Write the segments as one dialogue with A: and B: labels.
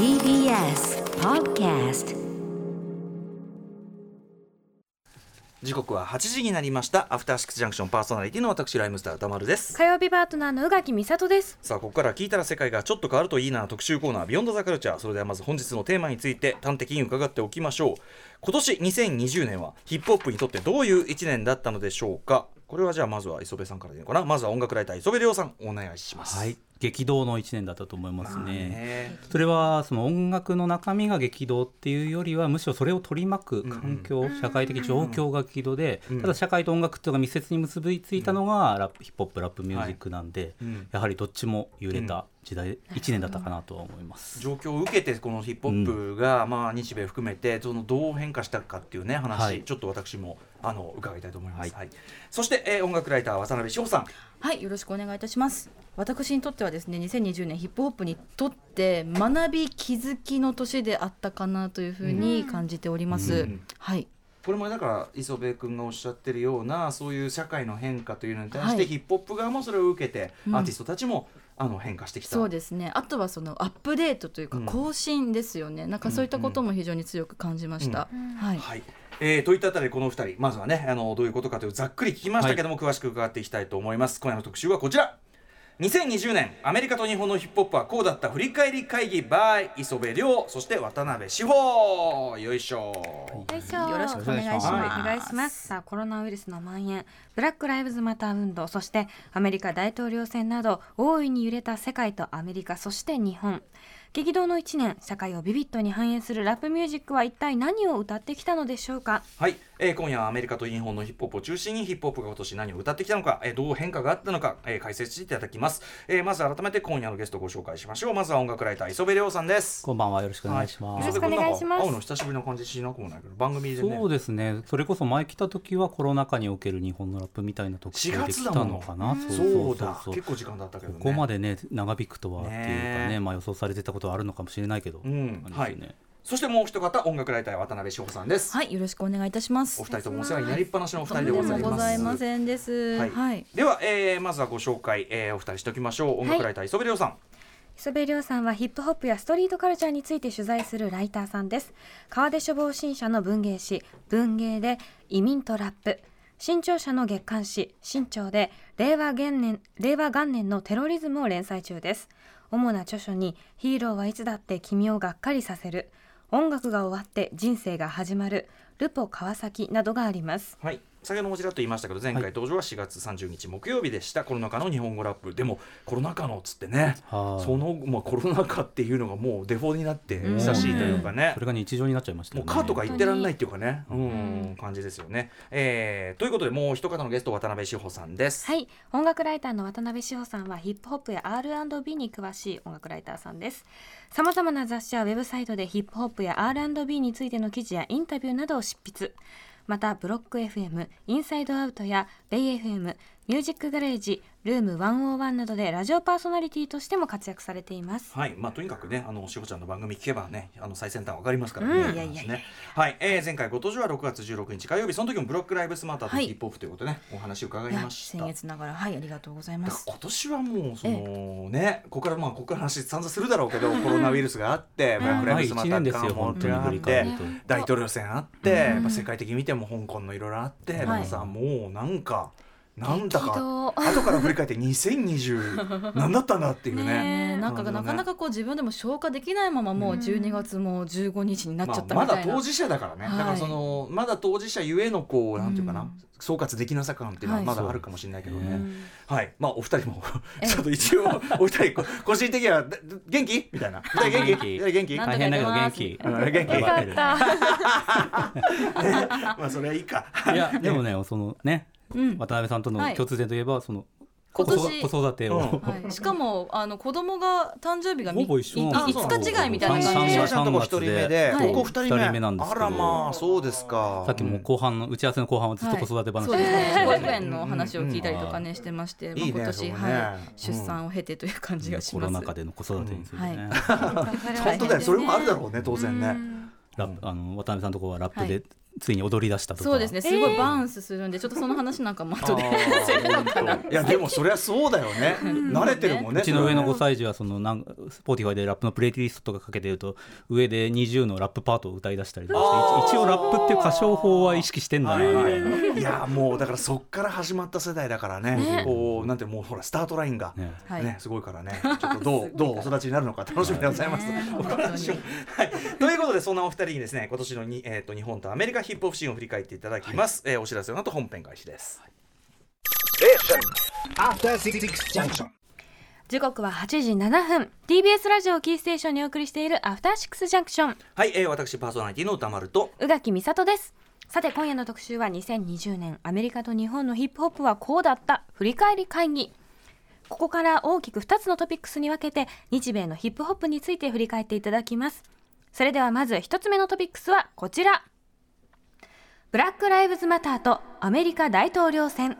A: TBS Podcast
B: 時刻は8時になりました。アフターシックスジャンクションパーソナリティの私ライムスター歌丸です。
C: 火曜日パートナーの宇垣美里です。
B: さあここから聞いたら世界がちょっと変わるといいな特集コーナービヨンドザカルチャーそれではまず本日のテーマについて端的に伺っておきましょう。今年2020年はヒップホップにとってどういう1年だったのでしょうか？これはじゃあまずは磯部さんからでいいのかな？まずは音楽ライター磯部亮さんお願いします。
D: はい、激動の一年だったと思いますね。
B: ね
D: それはその音楽の中身が激動っていうよりはむしろそれを取り巻く環境、社会的状況が激動で、
B: うん。
D: ただ社会と音楽っていうのが密接に結びついたのがラップヒップホップラップミュージックなんで、
B: うん。
D: やはりどっちも揺れた時代、一年だったかなとは思います。
B: 状況を受けてこのヒップホップが、まあ、日米含めてそのどう変化したかっていうね話、
D: はい。
B: ちょっと私もあの伺いたいと思います、は
D: はいい
B: そして、えー音楽ライター渡辺志保さん
E: はい、よろしくお願いいたします。私にとってはですね、2020年ヒップホップにとって学び気づきの年であったかなというふうに感じております。
B: うん
E: はい。
B: これもだから磯部君がおっしゃってるようなそういう社会の変化というのに対して、
E: はい
B: ヒップホップ側もそれを受けて、
E: うん
B: アーティストたちもあの変化してきた
E: そうですね。あとはそのアップデートというか
B: うん
E: 更新ですよね。なんかそういったことも非常に強く感じました。はい。
B: はいえー、といったあたりでこの2人まずはねあのどういうことかというざっくり聞きましたけども、詳しく伺っていきたいと思います。今夜の特集はこちら。2020年アメリカと日本のヒップホップはこうだった振り返り会議 by 磯部亮そして渡辺志保。よいしょ、
C: よいしょ。
E: よろしくお願いします。
C: はい。お願いしますさあコロナウイルスの蔓延。ブラックライブズマター運動そしてアメリカ大統領選など大いに揺れた世界とアメリカそして日本激動の1年社会をビビッドに反映するラップミュージックは一体何を歌ってきたのでしょうか？
B: はい、えー今夜はアメリカと日本のヒップホップを中心にヒップホップが今年何を歌ってきたのか、えーどう変化があったのか、えー解説していただきます、えーまず改めて今夜のゲストをご紹介しましょう。まずは音楽ライター磯部亮さんです。
D: こんばんはよろしくお願いします。
C: よろしくお願いします。
B: 磯部君なんか会うの久しぶりな感じしなくもないけど番組でね。
D: そうですね。それこそ前来た時はコロナ禍における日本のラップみたいな特集
B: 4
D: できたのかな。
B: そうだ。
D: そう
B: 結構時間だったけどね。
D: ここまでね長引くとはっていうか
B: ね
D: ね、まあ予想されてたことはあるのかもしれないけど、
B: うん。
D: 感じですね
B: そしてもう一方音楽ライター渡辺志保さんです、
E: はい、よろしくお願いいたします。
B: お。二人ともお世話になりっぱなしのお二人でございます。
E: もございませんです。
B: はい。
E: はい。
B: では、えーまずはご紹介、えーお二人しておきましょう。音楽ライター磯部亮さん、
C: 磯部亮さんはヒップホップやストリートカルチャーについて取材するライターさんです。川出処方新社の文芸誌文芸で移民とラップ。新潮社の月刊誌新潮で令和元年令和元年のテロリズムを連載中です。主な著書にヒーローはいつだって君をがっかりさせる音楽が終わって人生が始まるルポ川崎などがあります。
B: はい。先ほどもちらっと言いましたけど前回登場は4月30日木曜日でした、コロナ禍の日本語ラップ。でもコロナ禍のっつってね。
D: はあ。
B: その、まあ、コロナ禍っていうのがもうデフォになって久しいというかね。
D: それが日常になっちゃいましたよね。
B: もうカーとか言ってらんないっていうかね、うん。
C: ん
B: 感じですよね、えーということでもう一方のゲスト渡辺志保さんです、
C: はい。音楽ライターの渡辺志保さんはヒップホップや R&B に詳しい音楽ライターさんです。さまざまな雑誌やウェブサイトでヒップホップや R&B についての記事やインタビューなどを執筆またブロック FM インサイドアウトやベイ FM ミュージックガレージルーム101などでラジオパーソナリティとしても活躍されています
B: はい、まあとにかくね、あのしほちゃんの番組聞けばね、あの最先端わかりますからね。
C: うん
B: いやいやね。はい、えー前回ご登場は6月16日火曜日、その時もブロックライブスマーターと
E: はい
B: ヒップホップということでね、お話を伺いました。
E: 先月ながらはいありがとうございます。
B: 今年はもうそのね、ここからまあここから話散々するだろうけど、コロナウイルスがあって、ブラックライブスマーター
D: はい一年ですよ
B: も
D: 本当に
B: って。大統領選あって、やっぱ世界的に見ても香港のいろいろあって、だからさもうなんか。なんだか後から振り返って2020何だったんだっていうね。
E: ねえなんかなかなかこう自分でも消化できないままもう12月も15日になっちゃった
B: まあ、
E: みたいな。
B: まだ当事者だからね、
E: はい。
B: だからそのまだ当事者ゆえのこうなんていうかな、
E: うん。
B: 総括できなさ感っていうのは
E: はい。
B: まだあるかもしれないけどね、
E: うん
B: はい。まあお二人も
E: え
B: ちょっと一応お二人こ個人的にはだ元気？みたいな。元気。
D: 元気？大変だけど元気。
B: うん元気？まあそれはいいか。
D: いやでもねそのね
E: うん
D: 渡辺さんとの
E: はい。
D: 共通点といえばその
E: 今
D: 子
E: 年
D: 育子育てを、
B: うん。
E: はい、しかもあの子供が誕生日がみ
D: ほぼ一緒。なん
E: い
D: です
E: 5日違いみたいな
D: 三
E: 感じで。
D: 三月
B: ちゃんとこ一人目で、
E: はい。
B: ここ二人目。
D: なんですけど。
B: あらまあそうですか。
D: さっきも後半の打ち合わせの後半はずっと子育て話
E: そうですね。
B: うん
E: 保育園の話を聞いたりとかねしてまして、まあ、
B: いいね
E: 今年、はい、出産を経てという感じがし
D: コ
E: ます。
D: ロナ禍での子育てについてね、
E: うん
B: 本当だよ。それもあるだろうね当然ね。
C: うん。
D: ラップあの渡辺さんのところはラップでついに踊り出したとか。
E: そうですね。すごいバウンスするんで、ちょっとその話なんかも後で
B: いやでもそりゃそうだよね。慣れてるもんね
D: うちの上の5
B: そ
D: 歳児はそのなんスポーティファイでラップのプレイリストとかかけてると上で20のラップパートを歌い出したりとかして一一応ラップっていう歌唱法は意識してんだなみたい
B: やもうだからそっから始まった世代だからね。こうなんてもうほらスタートラインが
D: ね。
E: はい。
B: ね、すごいからね、ちょっとどう、どうお育ちになるのか楽しみでございます。はい、ということで、そんなお二人にですね、今年のに、えっ、と、日本とアメリカヒップホップシーンを振り返っていただきます。えーお知らせの後、本編開始です。
A: After Six Junction.
C: 時刻は8時7分。TBS ラジオをキーステーションにお送りしているアフターシックスジャンクション
B: はい、えー私パーソナリティの歌丸と。
C: 宇垣美里です。さて今夜の特集は2020年。アメリカと日本のヒップホップはこうだった。振り返り会議。ここから大きく2つのトピックスに分けて日米のヒップホップについて振り返っていただきます。それではまず1つ目のトピックスはこちらブラック・ライブズ・マターとアメリカ大統領選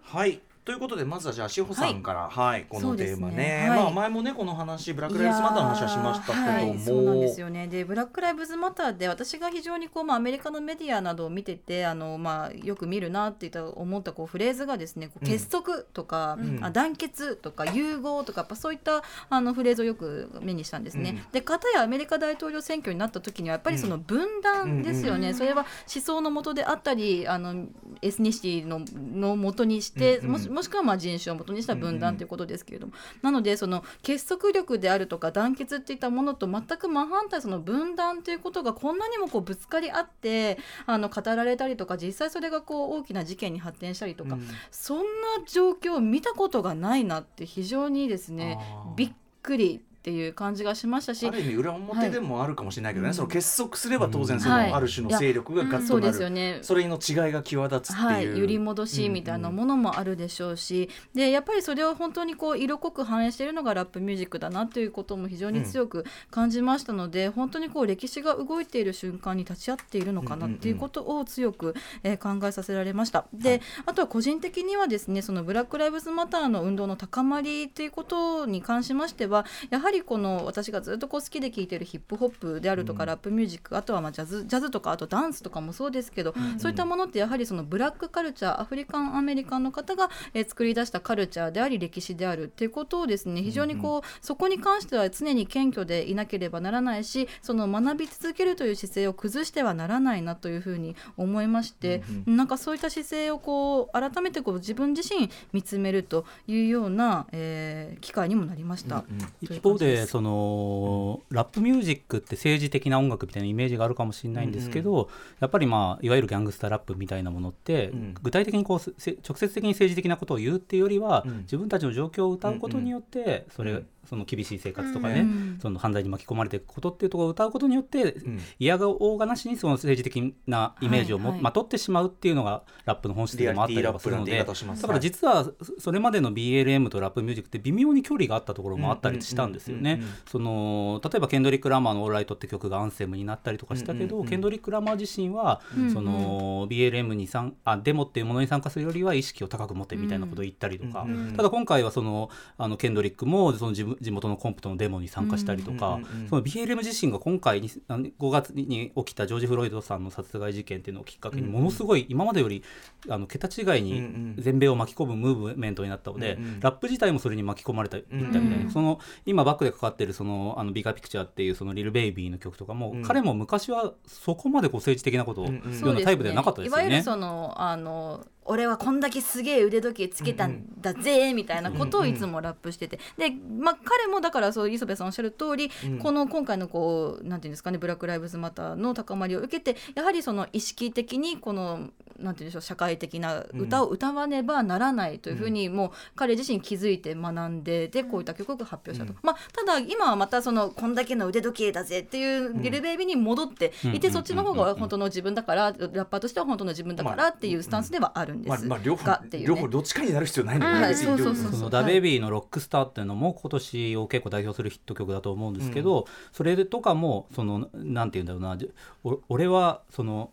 B: はい。ということでまずはじゃあ志保さんから、はい。このテーマね。
E: ね。はい。
B: まあ前もねこの話ブラック・ライブズ・マターの話はしましたけども、
E: はい、そうなんですよね。でブラック・ライブズ・マターで私が非常にこう、まあ、アメリカのメディアなどを見ててあの、まあ、よく見るなって言った思ったこうフレーズがですね結束とか、
B: うん。
E: あ団結とか融合とかやっぱそういったあのフレーズをよく目にしたんですね。
B: うん。
E: で片やアメリカ大統領選挙になった時にはやっぱりその分断ですよね、それは思想のもとであったりあのエスニシティののもとにして、
B: うんうん。
E: もしもしくはまあ人種をもとにした分断ということですけれども、なのでその結束力であるとか団結っていったものと全く真反対その分断ということがこんなにもこうぶつかり合ってあの語られたりとか実際それがこう大きな事件に発展したりとか、
B: うん。
E: そんな状況を見たことがないなって非常にですねびっくりっていう感じがしましたし
B: ある意味裏表でもあるかもしれないけどね、
E: はい
B: その結束すれば当然その
E: はい。
B: ある種の勢力がガッとなる、
E: すよね。
B: それの違いが際立つっていう、
E: はい、揺り戻しみたいなものもあるでしょうし、でやっぱりそれを本当にこう色濃く反映しているのがラップミュージックだなということも非常に強く感じましたので、本当にこう歴史が動いている瞬間に立ち会っているのかなっていうことを強く、えー考えさせられました。で、あとは個人的にはですねそのブラック・ライブズ・マターの運動の高まりということに関しましてはやはりこの私がずっとこう好きで聴いているヒップホップであるとか、ラップミュージックあとはまあジャズジャズとかあとダンスとかもそうですけど、そういったものってやはりそのブラックカルチャーアフリカンアメリカンの方が、えー作り出したカルチャーであり歴史であるっていうことをですね。非常にこう、そこに関しては常に謙虚でいなければならないしその学び続けるという姿勢を崩してはならないなというふうに思いまして、なんかそういった姿勢をこう改めてこう自分自身見つめるというような、えー機会にもなりました。という
D: 一方です。その、ラップミュージックって政治的な音楽みたいなイメージがあるかもしれないんですけど、やっぱりまあいわゆるギャングスターラップみたいなものって、
B: うん。
D: 具体的にこうせ直接的に政治的なことを言うっていうよりは、
B: うん。
D: 自分たちの状況を歌うことによって、それ、
B: うん
D: その厳しい生活とかね、
E: うん。
D: その犯罪に巻き込まれていくことっていうところを歌うことによって、
B: ん。
D: 嫌がおうがなしにその政治的なイメージをも、
E: はいはい
D: まとってしまうっていうのがラップの本質でもあったりとかするのでだから実はそそれまでの BLM とラップミュージックって微妙に距離があったところもあったりしたんですよね。その例えばケンドリック・ラマーの「オーライト」って曲がアンセムになったりとかしたけど、ケンドリック・ラマー自身は、その BLM に参あデモっていうものに参加するよりは意識を高く持ってみたいなことを言ったりとか、ただ今回はそのあのケンドリックもその地地元のコンプトのデモに参加したりとか、
B: うんうんうん
D: その BLM 自身が今回にあの5月に起きたジョージ・フロイドさんの殺害事件っていうのをきっかけにものすごい今までよりあの桁違いに
B: うんうん。
D: 全米を巻き込むムーブメントになったので、
B: うんうん。
D: ラップ自体もそれに巻き込まれたみたいな、
B: うん
D: その今バックでかかってるそのあのビガーピクチャーっていうそのリルベイビーの曲とかも、
B: うん。
D: 彼も昔はそこまでこう政治的なことをようなタイプではなかったですよね。
E: いわゆるそのあの俺はこんだけすげえ腕時計つけたんだぜみたいなことをいつもラップしてて、で、まあ、彼もだからそう磯部さんおっしゃる通り、
B: うん。
E: この今回のこうなんていうんですかねブラック・ライブズ・マターの高まりを受けてやはりその意識的にこのなんていうんでしょう社会的な歌を歌わねばならないというふうに、もう彼自身気づいて学んででこういった曲を発表したと、まあ、ただ今はまたそのこんだけの腕時計だぜっていうリルベイビーに戻っていて、
D: うん
E: そっちの方が本当の自分だからラッパーとしては本当の自分だからっていうスタンスではあるんです
B: まあまあ両方
E: がっていうね。
B: 両方どっちかになる必要ないんだよね、
E: はいそうそうそう
D: そのダベイビーのロックスターっていうのも今年を結構代表するヒット曲だと思うんですけど、それとかもそのなんて言うんだろうなじお俺はその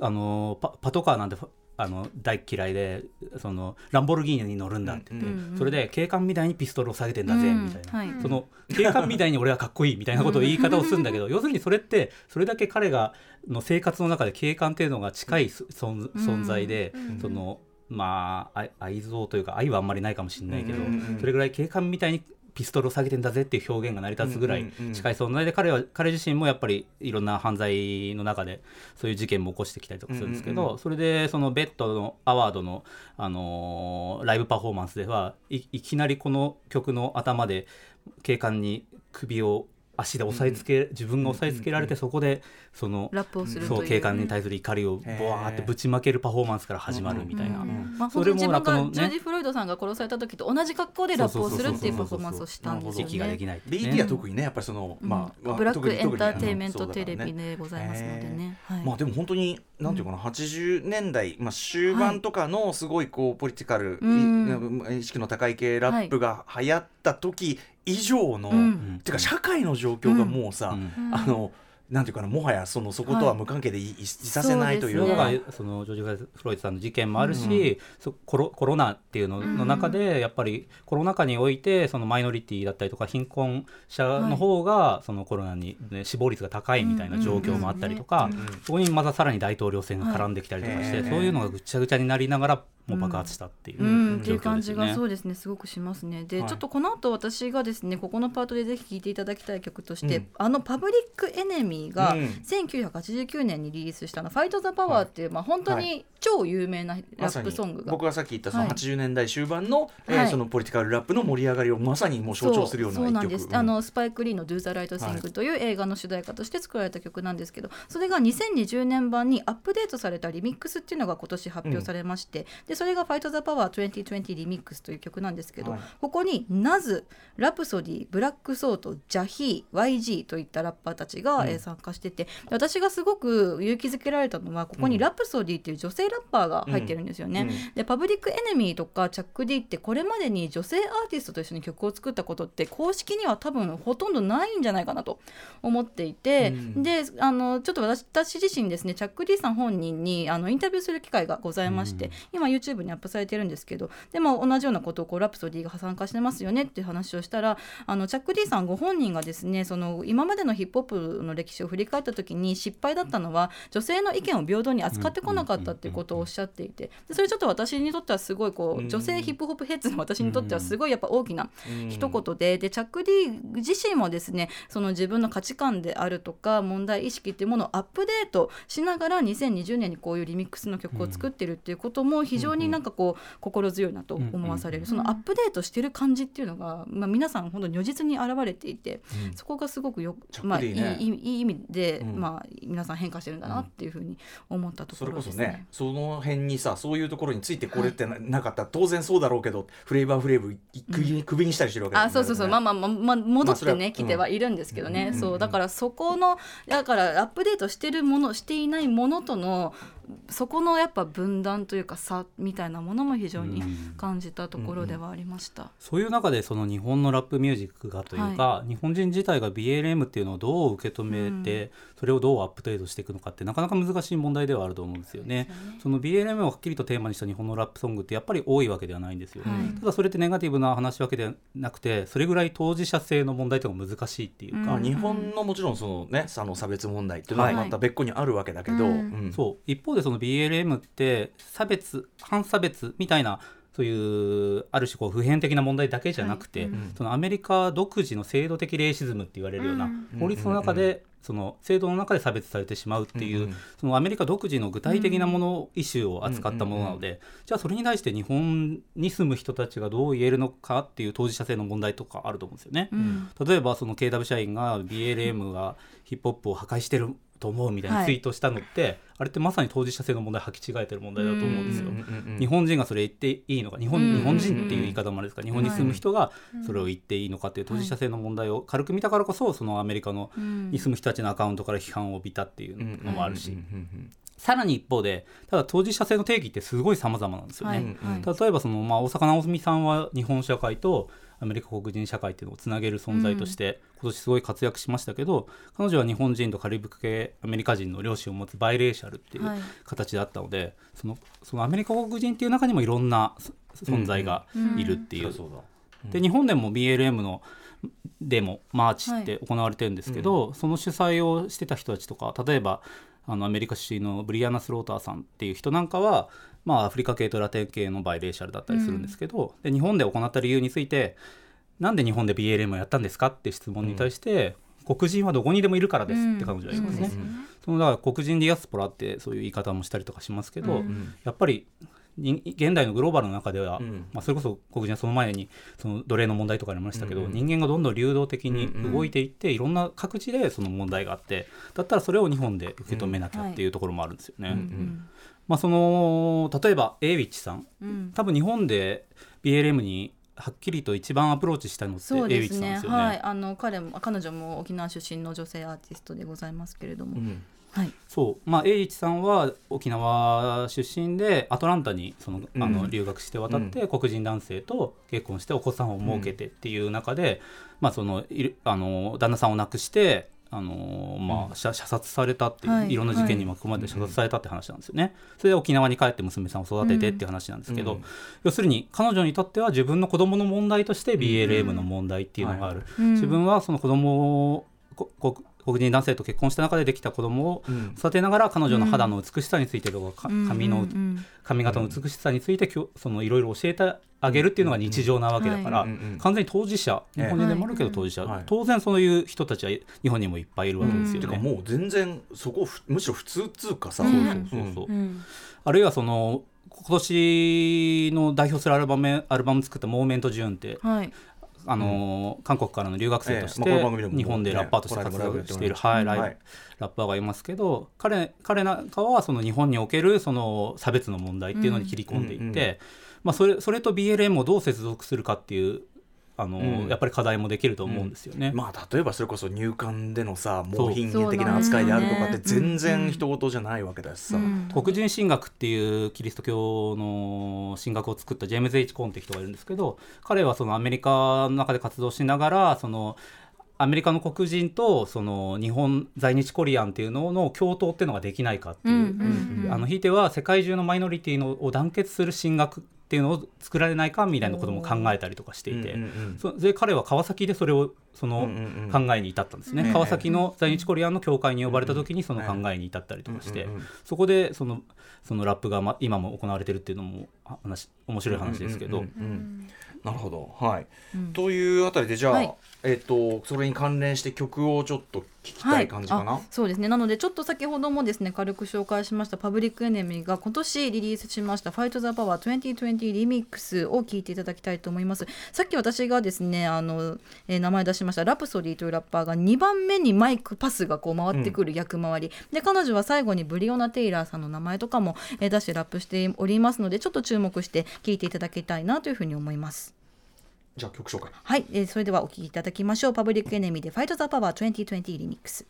D: あのパパトカーなんてあの大嫌いでそのランボルギーニに乗るんだって言って、
E: うんうん。
D: それで警官みたいにピストルを下げてんだぜ、みたいな、
E: はい。
D: その警官みたいに俺はかっこいいみたいなことを言い方をするんだけど要するにそれってそれだけ彼がの生活の中で警官っていうのが近い存存在で、そのまあ愛愛憎というか愛はあんまりないかもしれないけど、
B: うんうんうん。
D: それぐらい警官みたいにピストルを下げてんだぜっていう表現が成り立つぐらい近い存在で彼は彼自身もやっぱりいろんな犯罪の中でそういう事件も起こしてきたりとかするんですけど、それでそのベッドのアワードの、あのーライブパフォーマンスではいいきなりこの曲の頭で警官に首を足で押さえつけ、自分が押さえつけられてそこでその
E: ラップをする
D: そう警官に対する怒りをボワーってぶちまけるパフォーマンスから始まるみたいな。
E: うんまあ、
D: それも
E: 本当に自分がジョージ・フロイドさんが殺された時と同じ格好でラップをするっていうパフォーマンスをしたんですよ
D: 息ができ
E: ね。
B: BT は特にねやっぱりその、
E: うん。
B: まあまあ
E: ブラックエンターテインメントテレビでございますのでね。はい。
B: まあでも本当になんていうかな、80年代、まあ、終盤とかのすごいこうポリティカル、意識の高い系ラップが流行った時以上の、
E: うん。
B: ていうか社会の状況がもうさ、
D: うん。
B: あのなんていうかなもはやそのそことは無関係でい,、い、させないという。か
E: そね
D: がそのジョージ・フロイドさんの事件もあるし、そコロコロナっていうのの中でやっぱりコロナ禍においてそのマイノリティだったりとか貧困者の方がそのコロナに、ね、死亡率が高いみたいな状況もあったりとか、
B: うん。うん。うん。
D: そこにまたさらに大統領選が絡んできたりとかして、
B: はい
D: そういうのがぐちゃぐちゃになりながらもう爆発したっていう
E: うん、
B: うん
E: っていう感じがそう
D: う
E: ですねすごくしますね。で、
B: はい。
E: ちょっとこの後私がですねここのパートでぜひ聴いていただきたい曲として、
B: うん。
E: あのパブリックエネミーが
B: うん。
E: 1989年にリリースしたの「ファイト・ザ・パワー」っていう、まあ本当に超有名なラップソングが、
B: 僕がさっき言ったその
E: はい。
B: 80年代終盤の、えー
E: はい。
B: そのポリティカルラップの盛り上がりをまさにもう象徴するような
E: そうそうなんです、あのスパイク・リーの「Do the Right Thing」という映画の主題歌として作られた曲なんですけどそれが2020年版にアップデートされたリミックスっていうのが今年発表されまして、でそれが「ファイト・ザ・パワー2020リミックス」という曲なんですけど、
B: はい。
E: ここにナズラプソディブラックソートジャヒー YG といったラッパーたちが、
B: うん。
E: えー参加しててで私がすごく勇気づけられたのはここにラプソディっていう女性ラッパーが入ってるんですよね。
B: うん。
E: でパブリックエネミーとかチャック・ディってこれまでに女性アーティストと一緒に曲を作ったことって公式には多分ほとんどないんじゃないかなと思っていて、
B: うん。
E: であのちょっと私私自身ですねチャック・ディさん本人にあのインタビューする機会がございまして、
D: うん。
E: 今 YouTube にアップされてるんですけどでも同じようなことをこうラプソディが参加してますよねっていう話をしたらあのチャック・ディさんご本人がですねその今までのヒップホップの歴史を振り返った時に失敗だったのは女性の意見を平等に扱ってこなかったっていうことをおっしゃっていてでそれちょっと私にとってはすごいこ
B: う
E: 女性ヒップホップヘッズの私にとってはすごいやっぱ大きな
B: うん。
E: 一言ででチャック・ディ自身もですねその自分の価値観であるとか問題意識っていうものをアップデートしながら2020年にこういうリミックスの曲を作ってるっていうことも非常になんかこう心強いなと思わされる。そのアップデートしてる感じっていうのが、まあ、皆さん本当に如実に現れていて
B: うん。
E: そこがすごくよ
B: チャック
E: まあ、いいいい意味で、
B: うん。
E: まあ、皆さん変化してるんだなっていうふうに思ったと
B: それこそ
E: ころですね。
B: ねその辺にさそういうところについてこれってな,、なかったら当然そうだろうけどフレーバーフレーブ首に,、首にしたりしてるわけだ
E: あそうそうそう。まあまあまあ、まあ、戻ってね、
B: まあそれは
E: きてはいるんですけどね、
B: うん。
E: そうだからそこのだからアップデートしてるものしていないものとのそこのやっぱ分断というか差みたいなものも非常に
D: うん。
E: 感じたところではありました。
D: そういう中でその日本のラップミュージックがというか、日本人自体が BLM っていうのをどう受け止めて、それをどうアップデートしていくのかってなかなか難しい問題ではあると思うんですよね。その BLM をはっきりとテーマにした日本のラップソングってやっぱり多いわけではないんですよ。
E: はい。
D: ただそれってネガティブな話わけではなくてそれぐらい当事者性の問題とか難しいっていうか、
B: まあ、日本のもちろんそのねあの差別問題っていうのはまた別個にあるわけだけど、
C: はい。
B: うん。
D: そう。一方でその BLM って差別反差別みたいなそういうある種こう普遍的な問題だけじゃなくて、
E: はい
B: うん
D: そのアメリカ独自の制度的レイシズムって言われるような
C: うん
D: 法律の中で、その制度の中で差別されてしまうっていう、
B: うんうん
D: そのアメリカ独自の具体的なもの、イシューを扱ったものなので、じゃあそれに対して日本に住む人たちがどう言えるのかっていう当事者性の問題とかあると思うんですよね。
E: うん。
D: 例えばその KW 社員が BLM がヒップホップを破壊してると思うみたいなツイートしたのって、あれってまさに当事者性の問題履き違えてる問題だと思うんですよ。
B: うんうんうん
D: 日本人がそれ言っていいのか日本,、
E: うん
D: 日本人っていう言い方もあれですか日本に住む人がそれを言っていいのかっていう当事者性の問題を軽く見たからこそそのアメリカの
E: うん。
D: に住む人たちのアカウントから批判を浴びたっていうのもあるし、さらに一方でただ当事者性の定義ってすごい様々なんですよね。
E: はい。はい。
D: 例えばその、まあ、大坂なおみさんは日本社会とアメリカ黒人社会っていうのをつなげる存在として今年すごい活躍しましたけど、彼女は日本人とカリブ系アメリカ人の両親を持つバイレーシャルっていう
E: はい。
D: 形だったので、そのそのアメリカ黒人っていう中にもいろんなそ存在がいるっていう。で日本でも BLM のデモマーチって行われてるんですけど、その主催をしてた人たちとか例えばあのアメリカ出身のブリアナ・スローターさんっていう人なんかは、まあ、アフリカ系とラテン系の biracial だったりするんですけど、で日本で行った理由についてなんで日本で BLM をやったんですかって質問に対して、黒人はどこにでもいるからですって彼女は言いますね。
E: そうです
D: そのだから黒人ディアスポラってそういう言い方もしたりとかしますけど、
E: うん。
D: やっぱり人現代のグローバルの中では、
B: うん。
D: まあ、それこそ黒人はその前にその奴隷の問題とかありましたけど、
B: うん。うん
D: 人間がどんどん流動的に動いていって、いろんな各地でその問題があってだったらそれを日本で受け止めなきゃっていうところもあるんですよね。
E: うん
D: まあ、その例えば A ウィッチさん。
E: うん。
D: 多分日本で BLM にはっきりと一番アプローチしたのって A ウ
E: そう
D: ィッ
E: ですね
D: チさんですよね。
E: はい。あの彼も彼女も沖縄出身の女性アーティストでございますけれども、
B: うん。
E: はい。
D: そう、まあ、栄一さんは沖縄出身でアトランタにそのあの
B: うん
D: 留学して渡って、黒人男性と結婚してお子さんを設けてっていう中で、まあ、そのいるあの旦那さんを亡くしてあのまあ、射射殺されたっていう、
E: はい。
D: い、ろんな事件に巻き込まれて射殺されたって話なんですよね。それで沖縄に帰って娘さんを育ててっていう話なんですけど、
B: うん。
D: 要するに彼女にとっては自分の子供の問題として BLM の問題っていうのがある、
E: うん。
D: 自分はその子供をここ黒人男性と結婚した中でできた子供を
B: うん。
D: 育てながら彼女の肌の美しさについてとか、か
E: うん。
D: 髪の髪型の美しさについてきょそのいろいろ教えてあげるっていうのが日常なわけだから、完全に当事者日本人でもあるけど当事者、
B: はい。
D: 当然そういう人たちは日本にもいっぱいいるわけですよ
B: かもう全然そこふむしろ普通っつうかさ、
E: うん。
D: そうそうそう。
E: うん。
D: あるいはその今年の代表するアルバムアルバム作った「モーメント・ジューン」って
E: はい
D: あのー韓国からの留学生として日本でラッパーとして
B: ね
D: 活動している、はいい。ラッパーがいますけど彼彼なんかはその日本におけるその差別の問題っていうのに切り込んでいって、まあ、それそれと BLM をどう接続するかっていうあのー
B: うん。
D: やっぱり課題もできると思うんですよね。
B: まあ例えばそれこそ入管でのさ
D: そう。
B: 猛品的な扱いであるとかって全然人事じゃないわけだしさ、
E: うん
D: 黒人神学っていうキリスト教の神学を作ったジェームズ・エイチ・コーンって人がいるんですけど彼はそのアメリカの中で活動しながらそのアメリカの黒人とその日本在日コリアンっていうのの共闘っていうのができないかっていう、
E: うんうんうん
D: あのひいては世界中のマイノリティのを団結する神学っていうのを作られないかみたいなことも考えたりとかしていて、
B: うんうんうん
D: そで彼は川崎でそれをその考えに至ったんですね、
B: うん
D: 川崎の在日コリアンの教会に呼ばれた時にその考えに至ったりとかして、
B: うんうんうん
D: そこでそのそのラップがま今も行われてるっていうのもあ話面白い話ですけど、
B: うんうんうんうん。なるほど。はい、
E: うん。
B: というあたりでじゃあ、
E: はい
B: えっ、とそれに関連して曲をちょっと聞きたい感じかな、
E: あそうですね。なのでちょっと先ほどもですね軽く紹介しましたパブリックエネミーが今年リリースしました「ファイト・ザ・パワー2020リミックス」を聞いていただきたいと思います。さっき私がですねあの、えー名前出しました。ラプソディというラッパーが2番目にマイクパスがこう回ってくる役回り、で彼女は最後にブリオナ・テイラーさんの名前とかも、えー出してラップしておりますのでちょっと注目して聞いていただきたいなというふうに思います
B: じゃあ曲紹介。
E: はい、えーそれではお聴きいただきましょう。パブリックエネミーで「ファイト・ザ・パワー2020リミックス」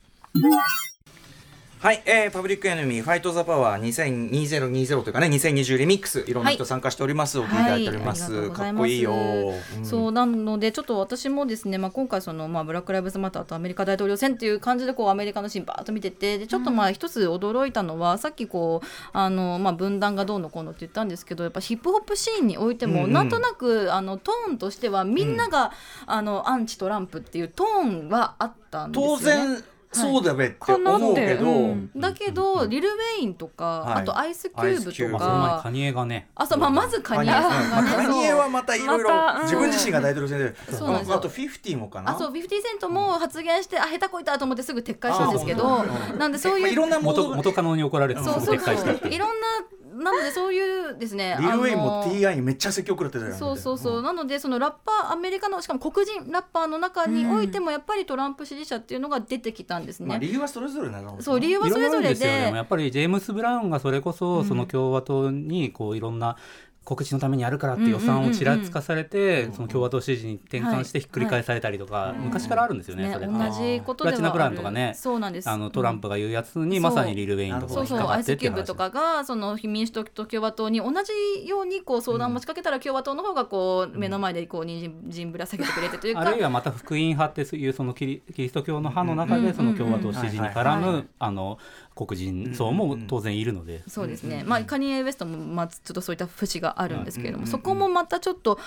B: はい、えー、パブリックエネミーファイトザパワー2020というかね2020リミックスいろんな人
E: はい。
B: 参加しております、お聞きいただいております、
E: はい
B: かっこいいよ、うん。
E: そうなのでちょっと私もですね、まあ、今回その、まあ、ブラック・ライブズ・マターとアメリカ大統領選っていう感じでこうアメリカのシーンバーッと見ててでちょっとまあ一つ驚いたのは、さっきこうあの、まあ、分断がどうのこうのって言ったんですけどやっぱヒップホップシーンにおいても、
B: うんうん。
E: なんとなくあのトーンとしてはみんなが、あのアンチトランプっていうトーンはあったんですよね。
B: 当然そうだべって思うけど、
E: うん。だけど、リル・ウェインとか、
B: はい。
E: あとアイスキューブとか
D: カニエがね。
E: あそう、まあ、まずカニエ。がね、
B: まあ、カニエ。はまたいろいろ自分自身が大統領選で、
E: そうなんですよ。
B: ああと50もかな？
E: あそう50セントも発言して、あ下手こいたと思ってすぐ撤回したんですけ
B: あ
E: ど
B: そう
E: なんでそういう
B: まあいろんな
D: 元元カノに怒られて
E: そうそう
D: 撤回したい
E: ろんななのでそういうですね
B: リル・ウェインも TI にめっちゃ説教食らってたよね。
E: そうそうそう、
B: ん。
E: なのでそのラッパーアメリカのしかも黒人ラッパーの中においてもやっぱりトランプ支持者っていうのが出てきたんですね。
B: まあ、理由はそれぞれなの
E: そう理由はそれぞれ
D: いろいろあるんですよ。
E: で
D: でもやっぱりジェームス・ブラウンがそれこそその共和党にこういろんな告知のためにやるからって予算をちらつかされて、
B: ん
D: その共和党支持に転換してひっくり返されたりとか、
E: はい。
D: 昔からあるんですよね、
E: ね
D: それ
E: 同じことで
D: ラチナプランとかね
E: そうなんです。
D: あのトランプが言うやつに
E: うん
D: まさにリル・ウェインのところ
E: そうそう。アイスキューブとかがその民主党と共和党に同じよう。にこう相談を持ちかけたら共和党の方がこう。目の前でこう人参ぶら下げてくれてというか
D: あるいはまた福音派っていうそのキリキリスト教の派の中でその共和党支持に絡むあの黒人層も当然いるので。
E: そうですね、まあ、カニエ・ウエストも、まあ、ちょっとそういった節があるんですけれども、
B: うん
E: そこもまたちょっと。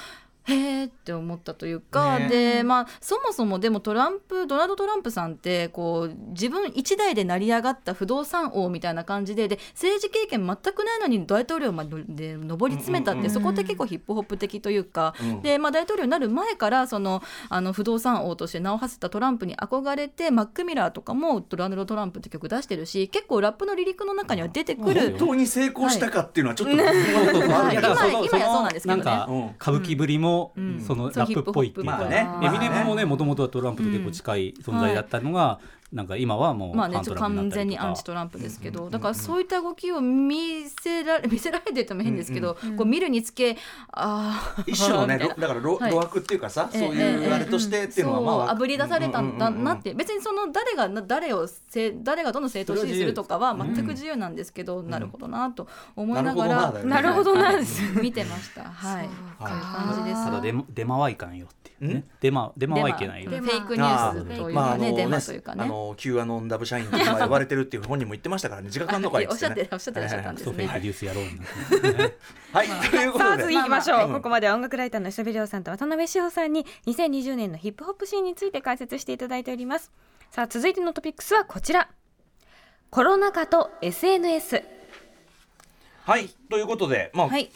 E: へーって思ったというか、
B: ね。
E: でまあそもそもでもトランプドナルド・トランプさんってこう自分一代で成り上がった不動産王みたいな感じでで政治経験全くないのに大統領まで上り詰めたって、
B: うんうんうん
E: そこって結構ヒップホップ的というか、
B: うん。
E: でまあ、大統領になる前からそのあの不動産王として名を馳せたトランプに憧れてマック・ミラーとかもドナルド・トランプって曲出してるし結構ラップのリリックの中には出てくる。
B: 本当に成功したかっていうのはちょっと、
E: はい。今今やそうなんですけどね。
D: なんか
B: うん。
D: 歌舞伎ぶりも
E: うん
D: その
E: そう
D: ラップっぽいっていうかエミネムもねもともとはトランプと結構近い存在だったのがなんか今はもう
E: 完全にアンチトランプですけど、だからそういった動きを見せられ見せられてるとも変ですけど、こう見るにつけああ
B: 一種のね だからろ
E: はい。
B: 路悪っていうかさ、
E: ええ
B: そういうあれとしてっていうのはまあ
E: そうあぶり出されたんだ
B: うんうんうんうん。
E: なって別にその誰がな誰をせ誰がどの政党を支持するとかは全く自由なんですけど、なるほどなと思いながら、
B: なるほどなだよね
C: なるほどなです。
E: 見てました。はい。
C: そう
E: そういう感じです。
D: ただ出出回いかんよっていうね。
B: ん？
D: 出回出回いけない
E: フェイクニュースというかね、デマというかね。
B: あの Q アノンダブ社員って今呼ばれてるっていう本人も言ってましたからね。自覚のかいっ
E: おっしゃっておっしゃってらっしゃったんですね
D: クソフェイク。ニュースやろう
B: はい。ということで
C: さあ次行きましょう、
B: まあまあ
C: ここまでは音楽ライターの石部亮さんと渡辺志保さんに2020年のヒップホップシーンについて解説していただいておりますさあ続いてのトピックスはこちらコロナ禍と SNS
B: はい。ということでまあ、
E: はい。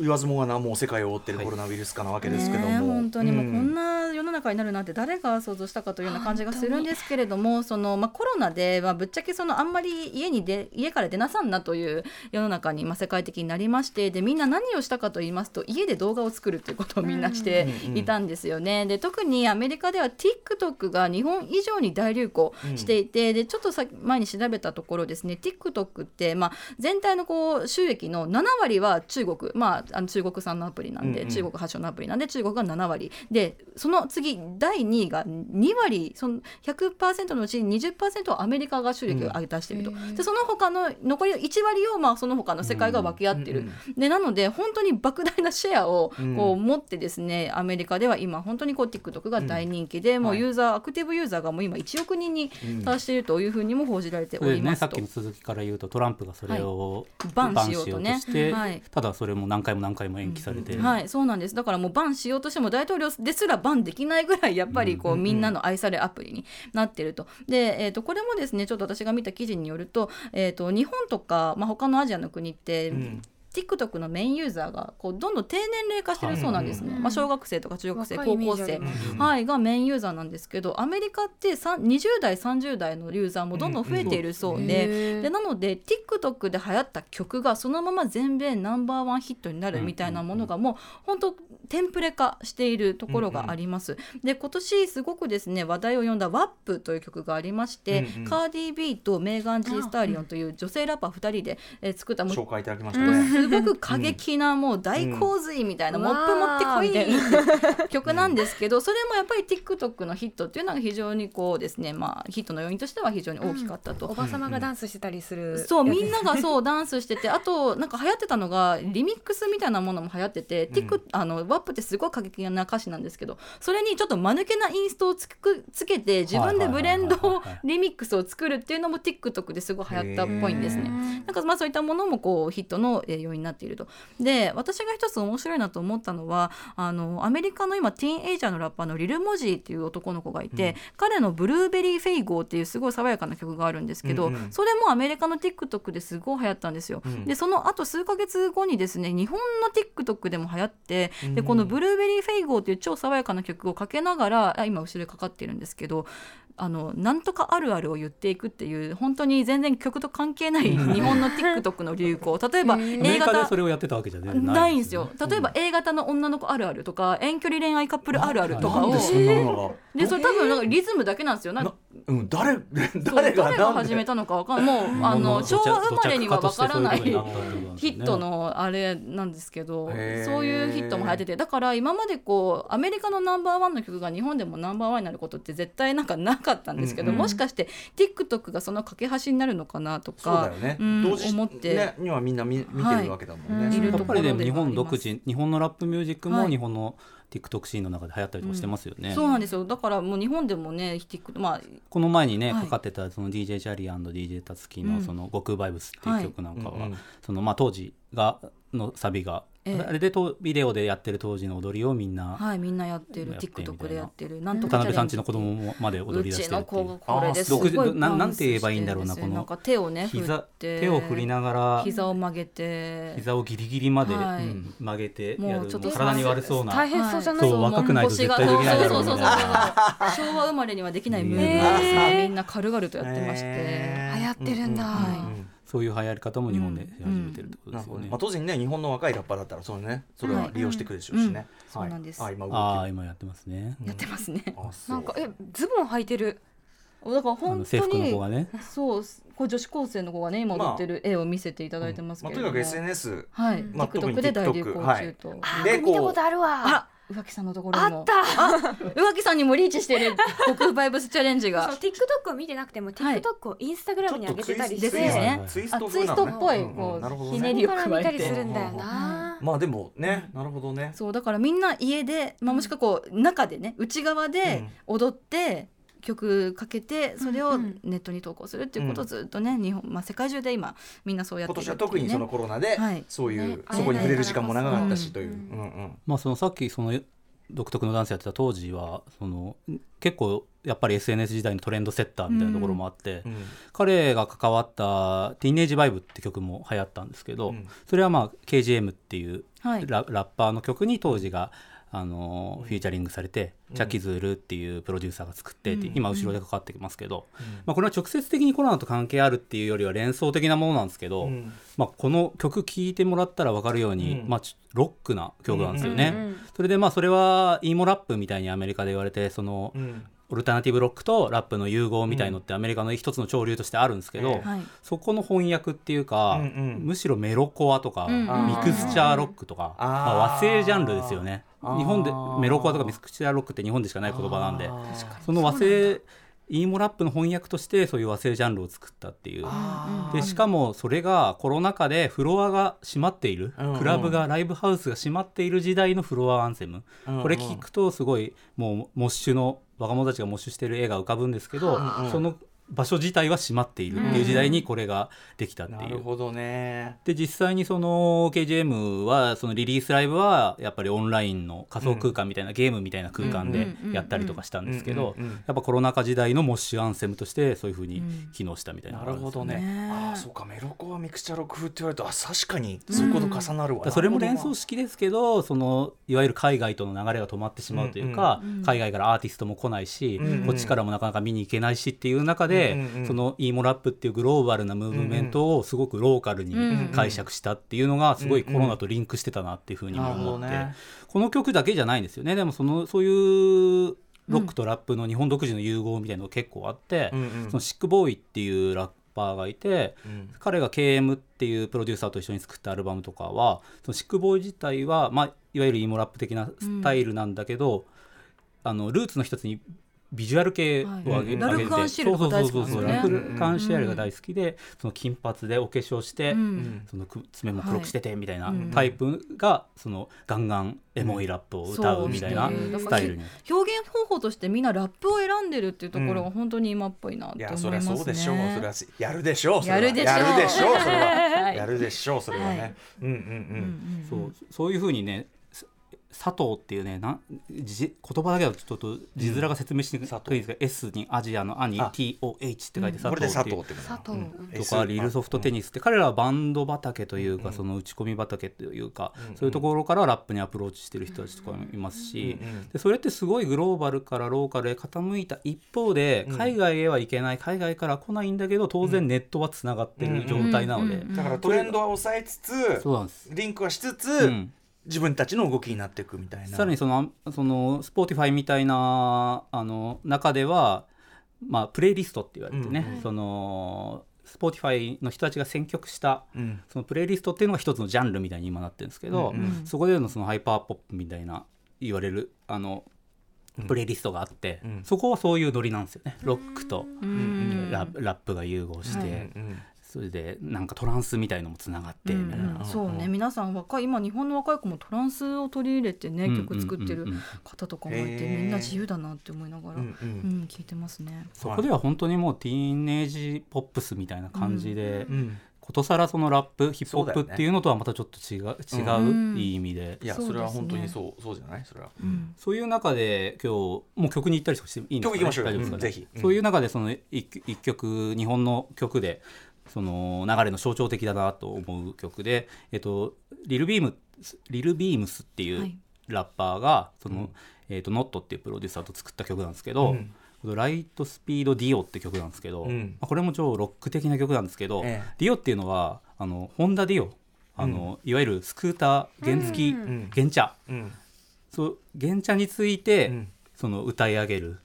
B: 言わずもがなもう世界を覆ってるコロナウイルス化なわけですけども、
E: 本当にもうこん
B: な
E: な世の中になるなんて誰が想像したかというような感じがするんですけれどもその、まあ、コロナで、まあ、ぶっちゃけそのあんまり家にで家から出なさんなという世の中に、まあ、世界的になりましてでみんな何をしたかと言いますと家で動画を作るということをみんなしていたんですよね。で特にアメリカでは TikTok が日本以上に大流行していて、でちょっとさ前に調べたところですね TikTok って、まあ、全体のこう収益の7割は中国、まあ、あの中国産のアプリなんで、
B: うんうん。
E: 中国発祥のアプリなんで中国が7割。でその次第2位が2割。その100%のうち20%はアメリカが収益を上げ出していると、でその他の残りの1割をまあその他の世界が分け合ってる、
B: うんうん。
E: でなので本当に莫大なシェアを
B: うん。
E: こう持ってですね、アメリカでは今本当にこう TikTok が大人気で、もうユーザー、アクティブユーザーがもう今1億人に達しているというふうにも報じられておりますと。
D: ね。さっきの続きから言うとトランプがそれを
E: バンしようとね
D: して
E: はい。
D: ただそれも何回も何回も延期されて、
E: はい、そうなんです。だからもうバンしようとしても大統領ですらバンできないぐらいやっぱりこう、みんなの愛されアプリになってると。で、えー、とこれもですねちょっと私が見た記事によると,、えー、と日本とか、まあ、他のアジアの国って、
B: ん
E: TikTok のメインユーザーがこうどんどん低年齢化してるそうなんですね、まあ、小学生とか中学生高校生。はい、がメインユーザーなんですけどアメリカってさん20代30代のユーザーもどんどん増えているそうで,、
C: へー
E: でなので TikTok で流行った曲がそのまま全米ナンバーワンヒットになるみたいなものがもう本当テンプレ化しているところがあります。で今年すごくですね話題を呼んだ WAP という曲がありまして、
B: うんうん
E: カーディ・ビーとメーガン・ジー・スターリオンという女性ラッパー2人で、えー作った
B: 紹介いただきましたね、
E: すごく過激なもう大洪水みたいな、
C: うん
E: モップ持ってこい曲なんですけどそれもやっぱり TikTok のヒットっていうのが非常にこうですねまあヒットの要因としては非常に大きかったと。
C: おばさまがダンスしてたりする、
E: そうみんながそうダンスしててあとなんか流行ってたのがリミックスみたいなものも流行ってて、ティックあの WAP ってすごい過激な歌詞なんですけどそれにちょっと間抜けなインストをつくつけて自分でブレンドリミックスを作るっていうのも TikTok ですごい流行ったっぽいんですね。なんかまあそういったものもこうヒットのえー要因になっていると。で私が一つ面白いなと思ったのはあのアメリカの今ティーンエイジャーのラッパーのリル・モジーっていう男の子がいて、彼の「Blueberry Faygo」っていうすごい爽やかな曲があるんですけど、
B: うんうん
E: それもアメリカの TikTok ですごい流行ったんですよ。
B: うん
E: でその後数ヶ月後にですね日本の TikTok でも流行って、でこの「Blueberry Faygo」っていう超爽やかな曲をかけながらあ今後ろにかかってるんですけどあのなんとかあるあるを言っていくっていう本当に全然曲と関係ない日本の TikTok の流行。例えば
D: アメリカで
E: 映画
D: それをやってたわけじゃね
E: ないんですよ。例えば A 型の女の子あるあるとか遠距離恋愛カップルあるあるとかを。
B: でそ
E: れ多分なんかリズムだけなんですよ。なん
B: な
E: か
B: うん誰誰が
E: 誰が始めたのかわかんない。もうあの昭和生まれにはわからないヒットのあれなんですけどそういうヒットも流行ってて。だから今までこうアメリカのナンバーワンの曲が日本でもナンバーワンになることって絶対なんかなかったんですけど、
B: うんうん。
E: もしかして TikTok がその架け橋になるのかなとか
B: そうだよね、
E: うん思って。
B: ねにはみんな見見てるわけだもんね、
C: はい。
E: いるところではあります
D: やっぱりでも日本独自日本のラップミュージックも
E: はい。
D: 日本の TikTok シーンの中で流行ったりとかしてますよね。
E: そうなんですよ。だからもう日本でもね TikTok まあ
D: この前にね、
E: はい。
D: かかってたその DJ チャリー &DJ タツキの
E: うん。
D: その「極バイブス」っていう曲なんかは、そのまあ当時がのサビが、
E: ええ。
D: あれでとビデオでやってる当時の踊りをみんな、
E: はいみんなやってる TikTok でやってる。なんと
D: 田
E: か
D: 辺さんちの子供もまで踊り出してるっていう。
E: 子がこれです。
B: あ
E: ごい
D: ななんて言えばいいんだろうなこの。
E: なんか手をね振
D: 膝
E: って。
D: 手を振りながら
E: 膝を曲げて。
D: 膝をギリギリまで、
E: はい。
D: うん曲げてやる体に悪そうな。
C: 大変そうじゃない、
D: そう若くないと絶対できないだろうみたいな。
E: 昭和生まれにはできないムーブみんな軽々とやってまして、
C: 流行ってるんだ。
B: ううん
D: そういう流行り方も日本でし始めてるってことですよね。
B: まあ、当然ね日本の若いラッパーだったらそのね。それは利用してくるでしょうしね、
E: うん。
B: はい。
E: そうなんです。
B: あ今
D: ああ今やってますね。
E: やってますね。
C: なんかえズボン履いてる。
E: だから
D: あ
E: 本当
D: の制服の子
E: に
D: がね。
E: そうこれ女子高生の子がね今
B: まあ。
E: 踊ってる絵を見せていただいてます
B: まあ、
E: けれども、
B: とにかく SNS
E: はい、
B: まあ特に
E: TikTok で大流行
B: TikTok はい。
E: 中と、
C: あ
B: で
C: ー見たことあるわ
E: あら宇垣さんのところにも。
C: あった。
E: 宇垣さんにもリーチしてる。極バイブスチャレンジが。
C: そう TikTok を見てなくても
E: はい。
C: TikTok をインスタグラムに上げてたりし
E: です
C: て、
E: ね。
B: ツイスト
E: あツイストっぽいこうひねりを
C: から見たりするんだよ
B: うん
C: な、
B: まあでもねなるほどね。
E: そうだからみんな家で、まあ、もしくはこう中でね内側で踊って曲かけてそれを
C: うん。
E: ネットに投稿するっていうことをずっとね日本、まあ、世界中で今みんなそうやってね。
B: 年は特にそのコロナで
E: はい。
B: そういう、
C: ね
B: そこに触れる時間も長かったし
C: う。ん
B: という、うんうん。
D: まあそのさっきその独特のダンスやってた当時はその結構やっぱり SNS 時代のトレンドセッターみたいなところもあって、
B: うん。
D: 彼が関わった「ティーンエイジバイブ」って曲も流行ったんですけど、
B: うん。
D: それはまあ KGM っていう
E: はい。
D: ラ,、ラッパーの曲に当時があのフィーチャリングされて、
B: うん。
D: Chaki Zulu っていうプロデューサーが作ってって、
E: うん。
D: 今後ろでかかってきますけど、まあ、これは直接的にコロナと関係あるっていうよりは連想的なものなんですけど、
B: うん。
D: まあ、この曲聴いてもらったら分かるように、
B: うん。
D: まあ、ちロックな曲なんですよね。
C: うんうん
D: それでまあそれはエモラップみたいにアメリカで言われてその
B: うん。
D: オルタナティブロックとラップの融合みたいのってアメリカの一つの潮流としてあるんですけど、
B: ええ
E: はい。
D: そこの翻訳っていうか、
B: うんうん。
D: むしろメロコアとか、
E: うん。
B: うん
D: ミクスチャーロックとか、まあ、和製ジャンルですよね日本でメロコアとかミクスチャーロックって日本でしかない言葉なんでその和製イーモラップの翻訳としてそういう和製ジャンルを作ったっていう。でしかもそれがコロナ禍でフロアが閉まっている、
B: うん。うん
D: クラブがライブハウスが閉まっている時代のフロアアンセム、
B: うんうん。
D: これ聞くとすごいもうモッシュの若者たちがモッシュしてる絵が浮かぶんですけど、
B: うんうん。
D: その場所自体は閉まっているっていう時代にこれができたっていう。
B: なるほどね。
D: で実際にその KGM はそのリリースライブはやっぱりオンラインの仮想空間みたいな、ゲームみたいな空間でやったりとかしたんですけど
B: うんうんうん
D: やっぱコロナ禍時代のモッシュアンセムとしてそういうふうに機能したみたいな
B: な
D: のがあんですよ
B: るほどね。
E: ね
B: ああそうかメロコアミクスチャーロック風って言われるとあ確かにそういうこと重なるわ、
D: それも連想
B: し
D: 式ですけどそのいわゆる海外との流れが止まってしまうというか、
E: うんうん。
D: 海外からアーティストも来ないし、
B: うんうん。
D: こっちからもなかなか見に行けないしっていう中で、
B: うんうんうん。
D: そのイーモラップっていうグローバルなムーブメントをすごくローカルに解釈したっていうのがすごいコロナとリンクしてたなっていうふうに思って、
B: どね
D: この曲だけじゃないんですよね。でもそのそういうロックとラップの日本独自の融合みたいなのが結構あって、
B: うんうん。
D: そのシックボーイっていうラッパーがいて、
B: うん。
D: 彼が KM っていうプロデューサーと一緒に作ったアルバムとかはそのシックボーイ自体は、まあ、いわゆるイモラップ的なスタイルなんだけど、あのルーツの一つにビジュアル系を上げ,、
E: はい
D: 上げて
E: ラルクアンシエルが大好きなんですよね。
D: そうそうそうそうラルクアンシエルが大好きで、その金髪でお化粧して、
E: うん。
D: そのく爪も黒くしててみたいな
E: はい。
D: タイプがそのガンガンエモいラップを歌うみたいなスタイルに。
E: 表現方法としてみんなラップを選んでるっていうところが本当に今っぽいなっ
B: いや
E: て思いますね。
B: そりゃそうでしょう。それは。やるでしょう。それは
E: やるでしょう
B: やるでしょうそれは。
E: はい。
B: やるでしょうそれはね、
E: はい。
B: うんうんう
E: うん
D: そうそういうふうにねす佐藤っていうねなんじ言葉だけだとちょっと字面が説明しにくいですが、S にアジアの「ア」に
B: あ
D: TOH って書いて
B: これで佐
D: 佐藤っていう。
B: 藤ってこと
C: 佐藤
B: う。ん
D: とかリールソフトテニスって彼らはバンド畑というか、
B: うん。
D: その打ち込み畑というか、
B: うん。
D: そういうところからラップにアプローチしてる人たちとかもいますし、
B: うん。うん。
D: でそれってすごいグローバルからローカルへ傾いた一方で
B: うん。
D: 海外へは行けない海外から来ないんだけど当然ネットはつながってる状態なので、
E: うん。うん。
B: だからトレンドは抑えつつ
D: そうなんです。
B: リンクはしつつ、
D: うん
B: 自分たちの動きになっていくみたいな。
D: さらにそのその Spotify みたいなあの中ではまあ、プレイリストって言われてね、
B: うんうん。
D: その Spotify の人たちが選曲した
B: うん。
D: そのプレイリストっていうのが一つのジャンルみたいに今なってるんですけど、
B: うんうん。
D: そこでのそのハイパーポップみたいな言われるあのプレイリストがあって、
B: うん。
D: そこはそういうノリなんですよね。ロックと
E: うん。
D: ララップが融合して、
E: はい
B: うん
D: それでなんかトランスみたいのもつながってみたいな。
E: うんそうね皆さん若い今日本の若い子もトランスを取り入れてね、曲作ってる
D: うんうん。うんうん
E: 方とかもいてみんな自由だなって思いながら、
B: う
E: うん。ん
B: うん
E: 聞いてますね。
D: そこでは本当にもうティーンエイジポップスみたいな感じで、
B: うん。
D: ことさらそのラップヒップホップっていうのとはまたちょっと違う
E: うん。
D: 違ういい意味で、
B: いや
E: そうですね。
B: それは本当にそうそうじゃない？それは。
E: うん。
D: そういう中で今日もう曲に行ったりしていいんですか、ね、
B: 曲行きましょうよ。
D: 大丈夫ですか、ね
B: うんぜひ。うん
D: そういう中でその一一曲日本の曲でその流れの象徴的だなと思う曲で、えっと、リルビームリルビームスっていう
E: はい。
D: ラッパーがその、
B: うん
D: えっと、ノットっていうプロデューサーと作った曲なんですけど、
B: うん。
D: ライトスピードディオって曲なんですけど、
B: うん。
D: まあこれも超ロック的な曲なんですけど、
B: ええ。
D: ディオっていうのはあのホンダディオあの、いわゆるスクーター原付き、
C: うん。
B: うん。
D: 原茶。
B: うん。
D: そう原茶について、
B: うん。
D: その歌い上げる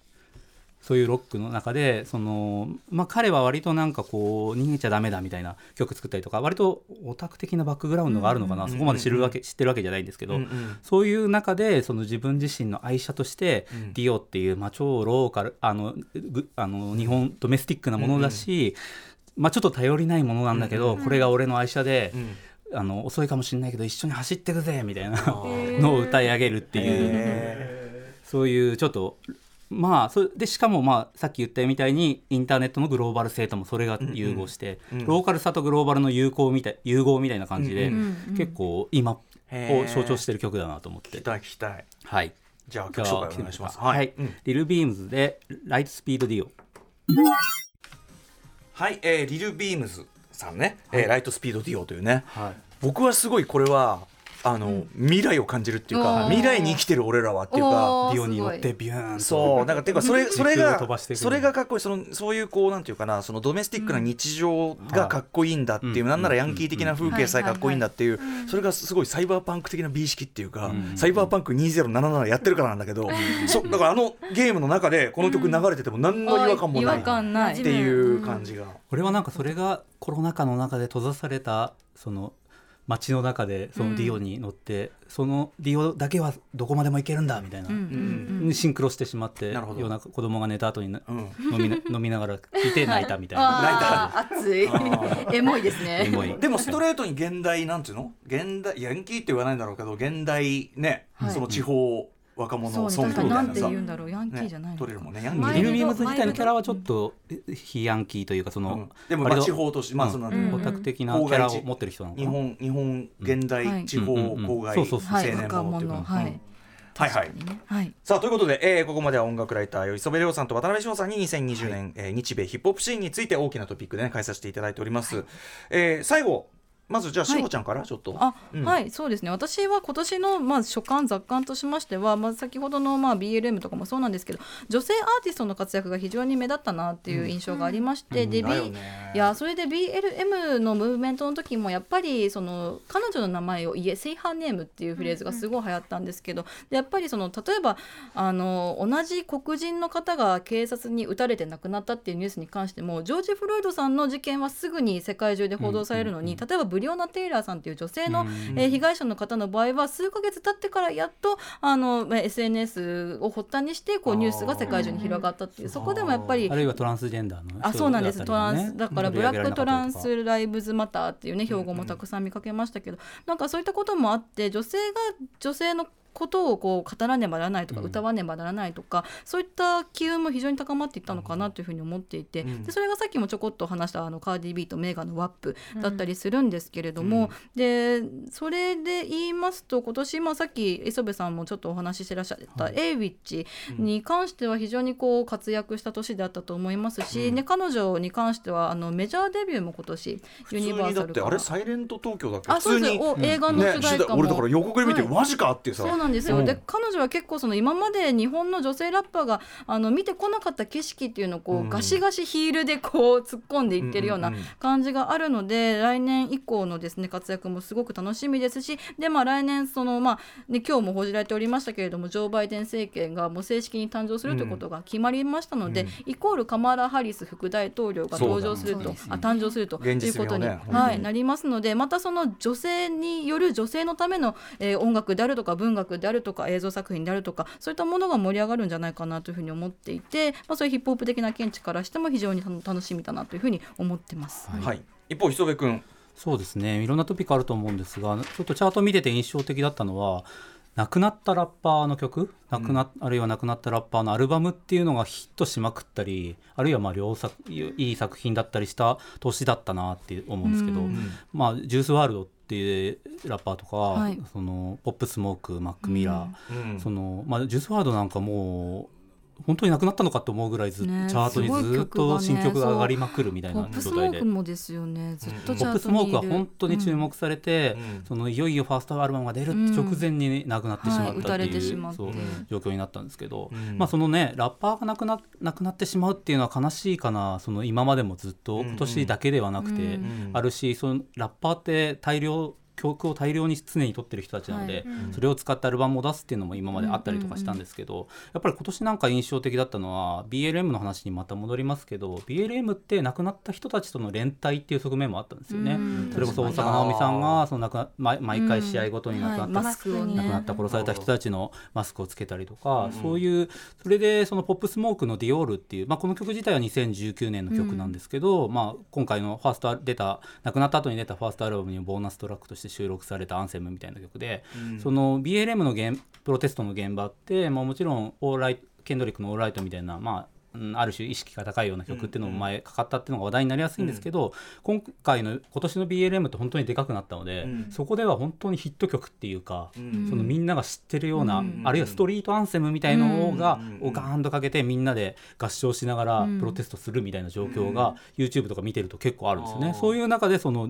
D: そういうロックの中でその、まあ、彼は割となんかこう逃げちゃダメだみたいな曲作ったりとか割とオタク的なバックグラウンドがあるのかな、
B: うん
D: そこまで知るわけ知ってるわけじゃないんですけど、
B: うんうん。
D: そういう中でその自分自身の愛車として、
B: うん。
D: ディオっていう、まあ、超ローカルあのぐあの日本ドメスティックなものだし、まあ、ちょっと頼りないものなんだけど、
B: うん
D: これが俺の愛車で、
B: うん。
D: あの遅いかもしれないけど一緒に走ってくぜみたいな
B: ー。
D: のを歌い上げるっていう、
B: へ
D: そういうちょっとまあそれでしかもまあさっき言ったみたいにインターネットのグローバル性ともそれが融合して、
B: うんうん
D: ローカルさとグローバルの融合みたい融合みたいな感じで、
B: うん
E: うんうん。
D: 結構今を象徴してる曲だなと思っ
B: 聞き
D: て。
B: たい聞きたい。
D: はい。
B: じゃあ曲紹介お願いします。
D: はい、
B: うん。
D: リルビームズでライトスピードディオ。
B: はい、えー、リル・ビームズさんね、えーライトスピードディオというね。
D: はい。
B: 僕はすごいこれはあの、未来を感じるっていうか未来に生きてる俺らはっていうか
E: おー
D: ディオに乗っ
E: す
D: てビューンと。
B: そうなんかていうかそれそれが
D: 飛ばしていく
B: それがかっこいい。そのそういうこうなんていうかなそのドメスティックな日常がかっこいいんだっていう、
D: うん。
B: なんならヤンキー的な風景さえかっこいいんだっていう、
C: はい
B: それがすごいサイバーパンク的な美意識っていうか、
D: うん。
B: サイバーパンク2077やってるからなんだけど、そだからあのゲームの中でこの曲流れてても何の違和感もないっ
E: 感ない
B: ていう感じが。
D: これはなん。かそれがコロナ禍の中で閉ざされたその街の中でそのディオに乗って、そのディオだけはどこまでも行けるんだみたいな、
E: うん。うん。うん。
D: にシンクロしてしまって
B: なるほど。
D: 夜中子供が寝た後にな
B: うん。
D: 飲みな 飲みながら聞いて泣いたみたいな、
E: 熱い。
B: あ
E: エモいですね。
D: エモい。
B: でもストレートに現代なんていうの？現代ヤンキーって言わないんだろうけど現代ね、
E: はい。
B: その地方若者ソングみた
E: いん
B: なさ
E: て言うんだろうヤンキーじゃないのか。
B: 取れるもんね。ヤンキ
C: マ
B: ー
D: リル・ビームズ自体のキャラはちょっと非ヤンキーというかその、
B: うん。でも地方としてまあその、
E: うん
D: オタク的なキャラを持ってる人なのかな、
B: 日本日本現代地方郊外
D: そうそうそう
B: 青年ものっていうか。
E: 者はい。
B: うん。はい。はい
E: はい。
B: さあということで、えーここまでは音楽ライターよ磯部亮さんと渡辺翔さんに2020年、えー日米ヒップホップシーンについて大きなトピックで、ね、返させていただいております、えー最後まずじゃあ
E: はい
B: しほちゃんからちょっと、
E: あ、
B: うん。
E: はいそうですね。私は今年のまあ所感雑感としましては、まあ、先ほどのまあ BLM とかもそうなんですけど女性アーティストの活躍が非常に目立ったなっていう印象がありまして、で、
B: だよ
E: B
B: ね。
E: いやそれで BLM のムーブメントの時もやっぱりその彼女の名前を言え「セイハーネーム」っていうフレーズがすごい流行ったんですけど、でやっぱりその例えばあの同じ黒人の方が警察に撃たれて亡くなったっていうニュースに関してもジョージ・フロイドさんの事件はすぐに世界中で報道されるのに、例えばブリオナ・テイラーさんっていう女性の、えー被害者の方の場合は数ヶ月経ってからやっとあのまあ SNS を発端にしてこうニュースが世界中に広がったっていうそこでもやっぱり
D: あるいはトランスジェンダーの人
E: あそうなんです、
D: だった
E: トランスだからブラックトランスライブズマターっていうね標語もたくさん見かけましたけど、なんかそういったこともあって女性が女性のことをこう語らねばならないとか、
D: うん。
E: 歌わねばならないとかそういった機運も非常に高まっていったのかなというふうに思っていて、
B: うん。
E: でそれがさっきもちょこっと話したあのカーディ・ビーとメーガンのワップだったりするんですけれども、でそれで言いますと今年、まあ、さっき磯部さんもちょっとお話ししてらっしゃった、エイウィッチに関しては非常にこう活躍した年であったと思いますし、ね、彼女に関してはあのメジャーデビューも今年ユニ
B: 普通にだって
E: バーサル
B: あれサイレント東京だっけ？
E: あそうです。映画の
B: ね
E: 主題歌も、
B: 俺だから予告で見て、
E: はい。
B: マジかってさ
E: なんですよ、
B: うん。
E: で彼女は結構その今まで日本の女性ラッパーがあの見てこなかった景色っていうのをこう、
B: うん。
E: ガシガシヒールでこう突っ込んでいってるような感じがあるので、来年以降のですね活躍もすごく楽しみですしでまあ来年そのまあね今日も報じられておりましたけれどもジョー・バイデン政権がもう正式に誕生するということが決まりましたので、
B: うん。
E: イコールカマラ・ハリス副大統領が登場すると、
C: ね
E: あ誕生するということに、
B: ね
E: はい、なりますのでまたその女性による女性のための、えー音楽であるとか文学であるとか映像作品であるとかそういったものが盛り上がるんじゃないかなというふうに思っていて、まあ、そういうヒップホップ的な見地からしても非常に楽楽しみだなというふうに思ってます。
D: はい。
B: はい。一方磯部君。
D: そうですね。いろんなトピックあると思うんですがちょっとチャート見てて印象的だったのは亡くなったラッパーの曲？亡くな、あるいは亡くなったラッパーのアルバムっていうのがヒットしまくったりあるいはまあ良作いい作品だったりした年だったなって思うんですけど、
E: うん。
D: まあ、ジュースワールドっていうラッパーとか、
E: はい。
D: そのポップスモークマック・ミラー、
B: うん。
D: そのまあ、ジュースワールドなんかもう本当になくなったのかと思うぐらいずっと、
E: ね
D: チャートにずっと新曲が上がりまくるみたいな
E: ポップスモ
D: 状態で
E: ーク。もですよね。ずっと
B: うん。
E: チャー
D: ポップスモークは本当に注目されて、
B: うん。
D: そのいよいよファーストアルバムが出る直前に亡くなってしまったっていう,、状況になったんですけど、
B: うん。
D: まあそのねラッパーが亡くな亡くなってしまうっていうのは悲しいかな。その今までもずっと
B: うん。
D: 今年だけではなくて
E: うん。
D: あるし、そのラッパーって大量曲を大量に常に撮ってる人たちなので、
E: はい。
D: それを使ってアルバムを出すっていうのも今まであったりとかしたんですけど、やっぱり今年なんか印象的だったのは BLM の話にまた戻りますけど BLM って亡くなった人たちとの連帯っていう側面もあったんですよね。
E: うん。
D: それこそ大坂なおみさんがその亡くな毎毎回試合ごとに亡くなった、
E: はい。マスクをね。
D: 亡くなった殺された人たちのマスクをつけたりとか、
B: うん
D: そういうそれでそのポップスモークの「ディオール」っていう、まあ、この曲自体は2019年の曲なんですけど、まあ、今回のファースト出た亡くなった後に出たファーストアルバムにボーナストラックとして収録されたアンセムみたいな曲で、
B: うん。
D: その BLM の現プロテストの現場って、まあ、もちろんオーライケンドリックの「オーライト」みたいな、まあうんある種意識が高いような曲っていうのも前かかったっていうのが話題になりやすいんですけど、今回の今年の BLM って本当にでかくなったので、
B: うん。
D: そこでは本当にヒット曲っていうか、
B: うん。
D: そのみんなが知ってるような、
E: うん
D: あるいはストリートアンセムみたいのが、
B: うん
D: をガーンとかけてみんなで合唱しながら
E: うん。
D: プロテストするみたいな状況が YouTube とか見てると結構あるんですよね、そういう中でその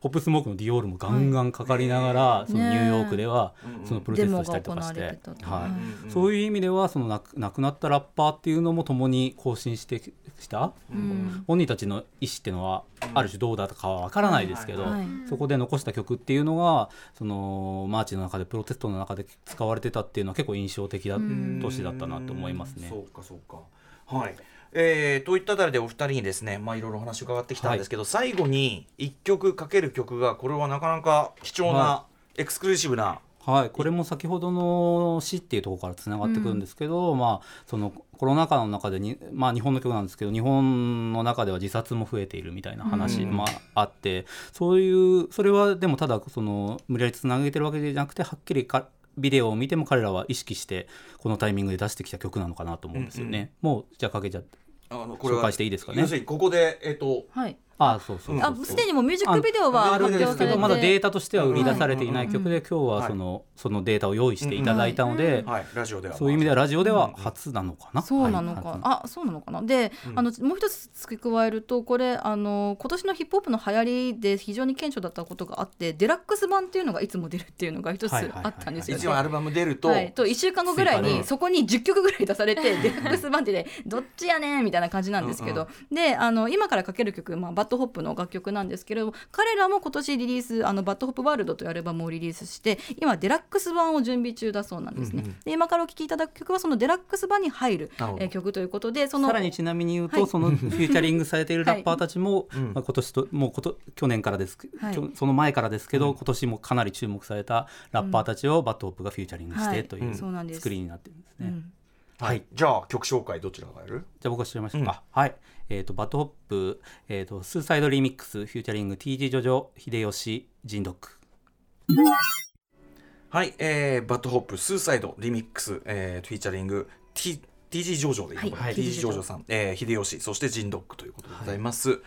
D: ポップスモークのディオールもガンガンかかりながら、そのニューヨークでは
B: ね
D: そのプロテストしたりとかして。はい。
B: うん
D: そういう意味ではその亡くなったラッパーっていうのも共に更新してきた、
E: うん。
D: 本人たちの意思っていうのはある種どうだったかは分からないですけど、
E: はい。
D: そこで残した曲っていうのがそのマーチの中でプロテストの中で使われてたっていうのは結構印象的だ
E: うん
D: 年だったなと思いますね。
B: そうかそうか。はい。えー、といったあたりでお二人にですねまあいろいろお話伺ってきたんですけど、最後に一曲かける曲がこれはなかなか貴重な、
D: は
B: エクスクルーシブな
D: はい、これも先ほどの詩っていうところからつながってくるんですけど、まあそのコロナ禍の中でに、まあ、日本の曲なんですけど日本の中では自殺も増えているみたいな話
B: うん
D: もあって、そういうそれはでもただその無理やりつなげてるわけじゃなくてはっきりかビデオを見ても彼らは意識してこのタイミングで出してきた曲なのかなと思うんですよね。もうじゃあかけちゃって
B: あの
D: 紹介していいですかね？
B: 要するにここでえっ、と
E: はい
D: ああそうそう。
E: あすでにもうミュージックビデオは
B: あ
E: 発
B: あるんですけど
E: 表されて。
D: まだデータとしては売り出されていない曲で、
E: はい。
D: 今日はその,、そのデータを用意していただいたので、
B: はい。ラジオでは。
D: そういう意味ではラジオでは初なのかな？
E: そうなのか、
D: はい。
E: あそうなのかな？で、
B: うん。
E: あのもう一つ付け加えるとこれあの今年のヒップホップの流行りで非常に顕著だったことがあってデラックス版っていうのがいつも出るっていうのが一つあったんですよね。
B: 一応アルバム出ると、
E: はい、と1週間後ぐらいにそこに10曲ぐらい出されてデラックス版ってでどっちやねんみたいな感じなんですけど、であの今からかける曲、まあ、 BAD HOP の楽曲なんですけれども彼らも今年リリースあの BAD HOP WORLD というアルバムをリリースして今デラックス版を準備中だそうなんですね。
B: うんうん
E: で今からお聴きいただく曲はそのデラックス版に入る、えー曲ということでその
D: さらにちなみに言うと、
E: はい。
D: そのフューチャリングされているラッパーたちも、
B: う ん
D: まあ、今年ともうこと去年からですけ、
E: はい。
D: その前からですけど、
B: うん
D: 今年もかなり注目されたラッパーたちを BAD HOP がフューチャリングして
E: はい
D: という
E: そうなんです。
D: 作りになってるんですね。
E: うん。
B: はい。じゃあ曲紹介どちらがやる？
D: じゃあ僕やりましょうか。はい。えっ、と、 BAD HOP、えっ、と、 Suicide Remix、featuring、Tiji Jojo、Hideyoshi、Jin Dogg。
B: はい、えー、 BAD HOP Suicide Remix、えー、フィーチャリング T TG ジョジョでいいのかな、
E: はい
B: Tiji Jojo さん、えー、 Hideyoshi そして Jin Dogg ということでございます。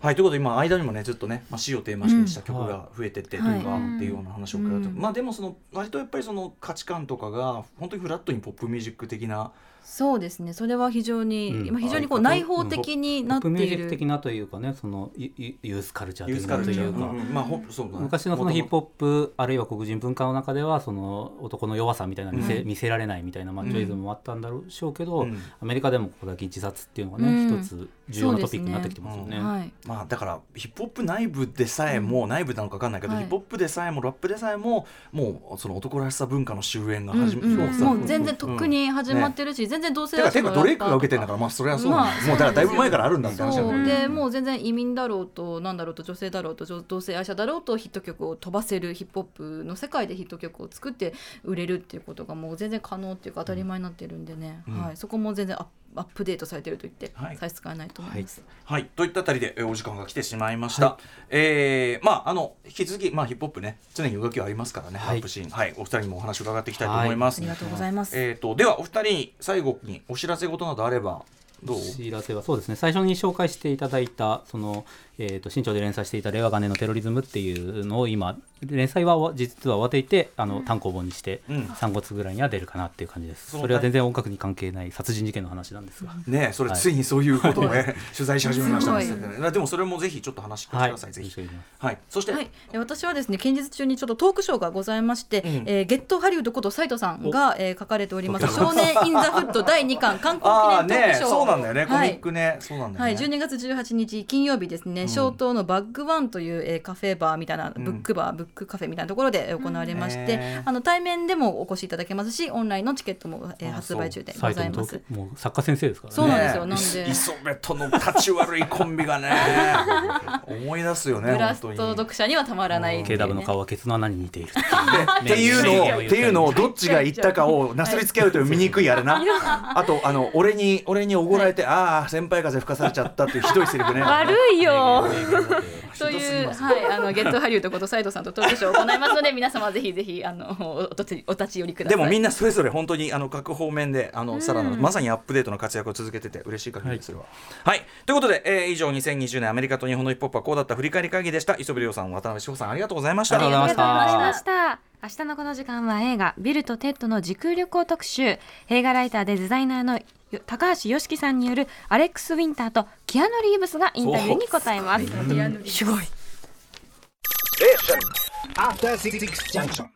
B: はい、ということで今間にもねずっとね、まあ、死をテーマにした曲が増えてってというか、
E: はい。
B: っていうような話を伺って、
E: うん。
B: まあでもその割とやっぱりその価値観とかが本当にフラットにポップミュージック的な
E: そうですね。それは非常に、
D: うん。
E: 今非常にこう内包的になっている、
D: ジック的なというかねそのユースカルチャー的なというか、
B: うん。うんまあほそうだね
D: 昔のそのヒップホップあるいは黒人文化の中ではその男の弱さみたいな見せ,、
E: うん
D: 見せられないみたいなマッチョイズムもあったんだろうしょうけど、
B: うん
D: アメリカでもここだけ自殺っていうのがね、
E: うん
D: 一つ重要なトピックになってきてますよね。
E: はい
B: まあだからヒップホップ内部でさえも、内部なのか分かんないけど、
E: はい
B: ヒップホップでさえもラップでさえももうその男らしさ文化の終焉が始め、
E: うんうん
B: さ
E: もう全然とっくに始まってるし、全然同性愛者
B: ドレイクが受けてんだからまあそれはそう。
E: まあ
B: もうだからだいぶ前からあるんだって話だ
E: そ
B: よね。
E: う。でもう全然移民だろうとなんだろうと女性だろうと女同性愛者だろうとヒット曲を飛ばせるヒップホップの世界でヒット曲を作って売れるっていうことがもう全然可能っていうか当たり前になってるんでね、
B: うん
E: はい、そこも全然アップアップデートされてると言って
B: はい
E: 差し支えないと思います。
B: はい、といったあたりでえーお時間が来てしまいました。
D: は
B: えーまああの引き続きまあヒップホップね常に動きはありますからね、
D: はい
B: ラップシーンはいお二人にもお話を伺っていきたいと思います。
E: ありがとうございます。
B: えっ、とではお二人に最後にお知らせ事などあればどう？
D: お知らせはそうですね最初に紹介していただいたその、えー、と新潮で連載していた「令和元年のテロリズム」っていうのを今連載は実は終わっていてあの単行本にして
B: うん。
D: 3月ぐらいには出るかなっていう感じです、
B: その
D: それは全然音楽に関係ない殺人事件の話なんですが、
B: ねえそれ
D: はい。
B: ついにそういうことをね、取材し始めましたね。
E: す
B: でもそれもぜひちょっと話してください、ぜひ。
D: よろしくお願い。
B: はい。そして、
E: はい、え私はですね近日中にちょっとトークショーがございまして、
B: うん。
E: えーゲットハリウッドこと斉藤さんが、えー書かれております「
B: お。
E: 少年イン・ザ・フット」第2巻観
B: ああね
E: 光記念トークショー
B: そうなんだよね、コミ
E: はい
B: ックね。そうなんだよ
E: はい、
B: ね、
E: 12月18日金曜日ですね、
B: ん
E: 小東のバッグワンという、えーカフェバーみたいな、
B: ん。
E: ブックバーブックカフェみたいなところで行われまして、あの対面でもお越しいただけますしオンラインのチケットも、えー
B: あ
E: 発売中でございます。
D: クもう作家先生ですからね。
E: そうなんですよ。
B: ね
E: なんで。
B: イソベトの立ち悪いコンビがね 思い出すよね
E: ブラスト読者にはたまらない
D: KW の顔はケツの穴に似ている
B: っていう のを、っていうのをどっちが言ったかをなすりつけ合うという醜いあれな。あとあの俺に俺におごられて、ああ先輩風吹かされちゃったっていうひどいセリフね。
C: 悪いよ
E: という、
B: ひどすぎます
E: はい、あのゲットハリウッドこと斉藤さんとトークショーを行いますので皆様ぜひぜひあの おお立ちお立ち寄りください。
B: でもみんなそれぞれ本当にあの各方面であのさらなるまさにアップデートの活躍を続けてて嬉しい限りですそれは。はい、ということで、えー以上2020年アメリカと日本のヒップホップはこうだった振り返り会議でした。磯部亮さん渡辺志保さんありがとうございました。
D: ありがとうございました
C: 明日のこの時間は映画「ビルとテッドの時空旅行特集」映画ライターでデザイナーのよ高橋ヨシキさんによるアレックス・ウィンターとキアヌ・リーブスがインタビューに答えます。すごい。
A: After Six Junction.